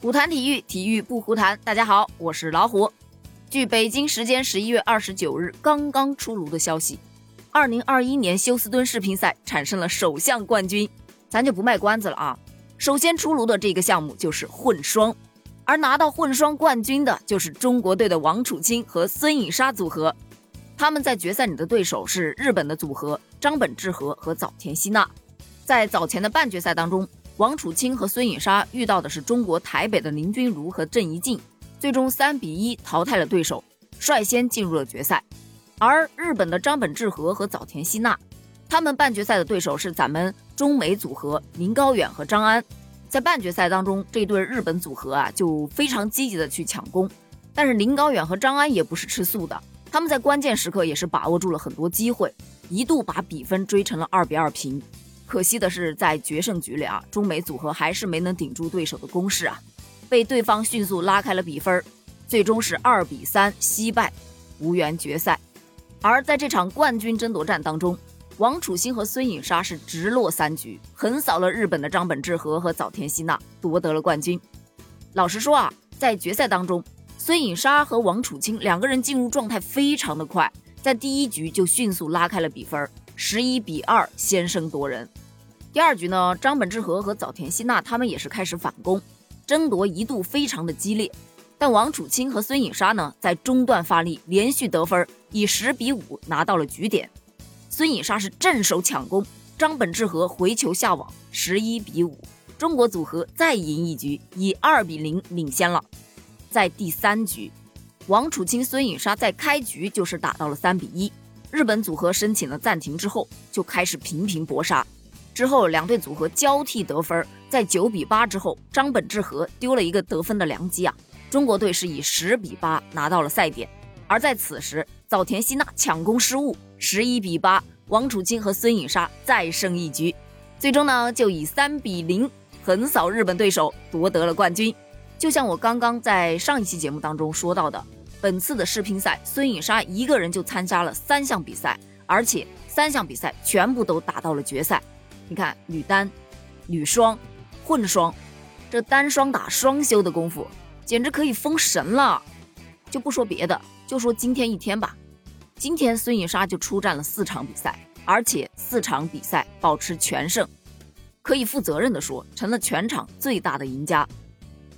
虎谈体育，体育不胡谈。大家好，我是老虎。据北京时间十一月二十九日刚刚出炉的消息，二零二一年休斯敦世乒赛产生了首项冠军，咱就不卖关子了啊。首先出炉的这个项目就是混双，而拿到混双冠军的就是中国队的王楚钦和孙颖莎组合。他们在决赛里的对手是日本的组合张本智和和早田希娜。在早前的半决赛当中。王楚钦和孙颖莎遇到的是中国台北的林君如和郑怡静，最终三比一淘汰了对手，率先进入了决赛。而日本的张本智和和早田希娜，他们半决赛的对手是咱们中美组合林高远和张安。在半决赛当中，这对日本组合啊就非常积极的去抢攻，但是林高远和张安也不是吃素的，他们在关键时刻也是把握住了很多机会，一度把比分追成了二比二平。可惜的是，在决胜局里啊，中美组合还是没能顶住对手的攻势啊，被对方迅速拉开了比分，最终是二比三惜败，无缘决赛。而在这场冠军争夺战当中，王楚钦和孙颖莎是直落三局，横扫了日本的张本智和和早田希娜，夺得了冠军。老实说啊，在决赛当中，孙颖莎和王楚钦两个人进入状态非常的快，在第一局就迅速拉开了比分。十一比二先声夺人。第二局呢，张本智和和早田希娜他们也是开始反攻，争夺一度非常的激烈。但王楚钦和孙颖莎呢，在中段发力，连续得分，以十比五拿到了局点。孙颖莎是正手抢攻，张本智和回球下网，十一比五，中国组合再赢一局，以二比零领先了。在第三局，王楚钦、孙颖莎在开局就是打到了三比一。日本组合申请了暂停之后，就开始频频搏杀。之后两队组合交替得分，在九比八之后，张本智和丢了一个得分的良机啊！中国队是以十比八拿到了赛点。而在此时，早田希娜抢攻失误，十一比八，王楚钦和孙颖莎再胜一局，最终呢就以三比零横扫日本对手，夺得了冠军。就像我刚刚在上一期节目当中说到的。本次的世乒赛，孙颖莎一个人就参加了三项比赛，而且三项比赛全部都打到了决赛。你看，女单、女双、混双，这单双打双休的功夫，简直可以封神了。就不说别的，就说今天一天吧。今天孙颖莎就出战了四场比赛，而且四场比赛保持全胜，可以负责任的说，成了全场最大的赢家。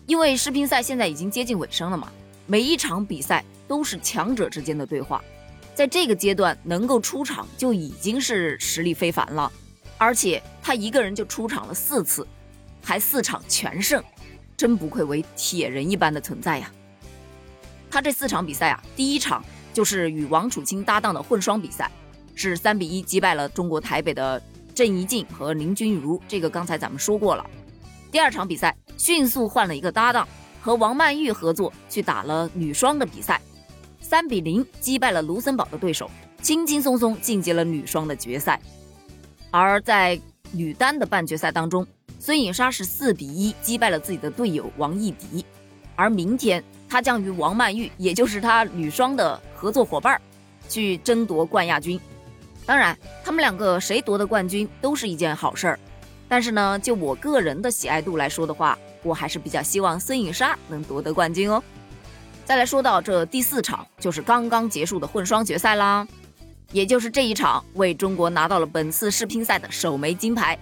因为世乒赛现在已经接近尾声了嘛。每一场比赛都是强者之间的对话，在这个阶段能够出场就已经是实力非凡了，而且他一个人就出场了四次，还四场全胜，真不愧为铁人一般的存在呀。他这四场比赛啊，第一场就是与王楚钦搭档的混双比赛，是三比一击败了中国台北的郑怡静和林君如，这个刚才咱们说过了。第二场比赛迅速换了一个搭档。和王曼玉合作去打了女双的比赛，三比零击败了卢森堡的对手，轻轻松松晋级了女双的决赛。而在女单的半决赛当中，孙颖莎是四比一击败了自己的队友王艺迪。而明天她将与王曼玉，也就是她女双的合作伙伴，去争夺冠亚军。当然，他们两个谁夺得冠军都是一件好事儿。但是呢，就我个人的喜爱度来说的话，我还是比较希望孙颖莎能夺得冠军哦。再来说到这第四场，就是刚刚结束的混双决赛啦，也就是这一场为中国拿到了本次世乒赛的首枚金牌。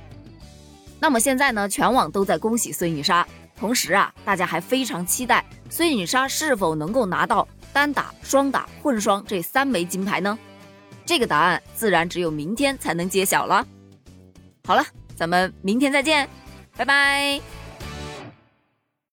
那么现在呢，全网都在恭喜孙颖莎，同时啊，大家还非常期待孙颖莎是否能够拿到单打、双打、混双这三枚金牌呢？这个答案自然只有明天才能揭晓了。好了，咱们明天再见，拜拜。